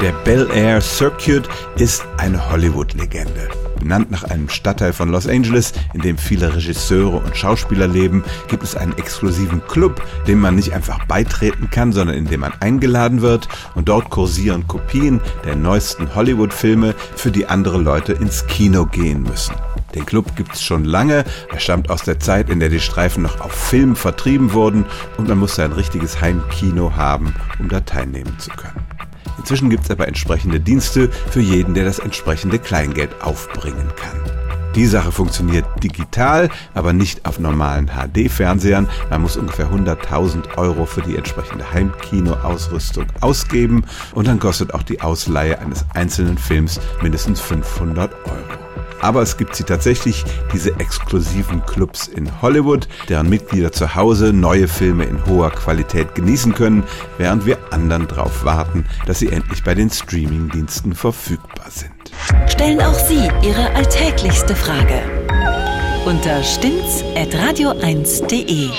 Der Bel Air Circuit ist eine Hollywood-Legende. Benannt nach einem Stadtteil von Los Angeles, in dem viele Regisseure und Schauspieler leben, gibt es einen exklusiven Club, dem man nicht einfach beitreten kann, sondern in dem man eingeladen wird und dort kursieren Kopien der neuesten Hollywood-Filme, für die andere Leute ins Kino gehen müssen. Den Club gibt es schon lange. Er stammt aus der Zeit, in der die Streifen noch auf Film vertrieben wurden und man musste ein richtiges Heimkino haben, um da teilnehmen zu können. Inzwischen gibt es aber entsprechende Dienste für jeden, der das entsprechende Kleingeld aufbringen kann. Die Sache funktioniert digital, aber nicht auf normalen HD-Fernsehern. Man muss ungefähr 100.000 Euro für die entsprechende Heimkino-Ausrüstung ausgeben und dann kostet auch die Ausleihe eines einzelnen Films mindestens 500 Euro. Aber es gibt sie tatsächlich, diese exklusiven Clubs in Hollywood, deren Mitglieder zu Hause neue Filme in hoher Qualität genießen können, während wir anderen darauf warten, dass sie endlich bei den Streamingdiensten verfügbar sind. Stellen auch Sie Ihre alltäglichste Frage unter stimmtz.radio1.de.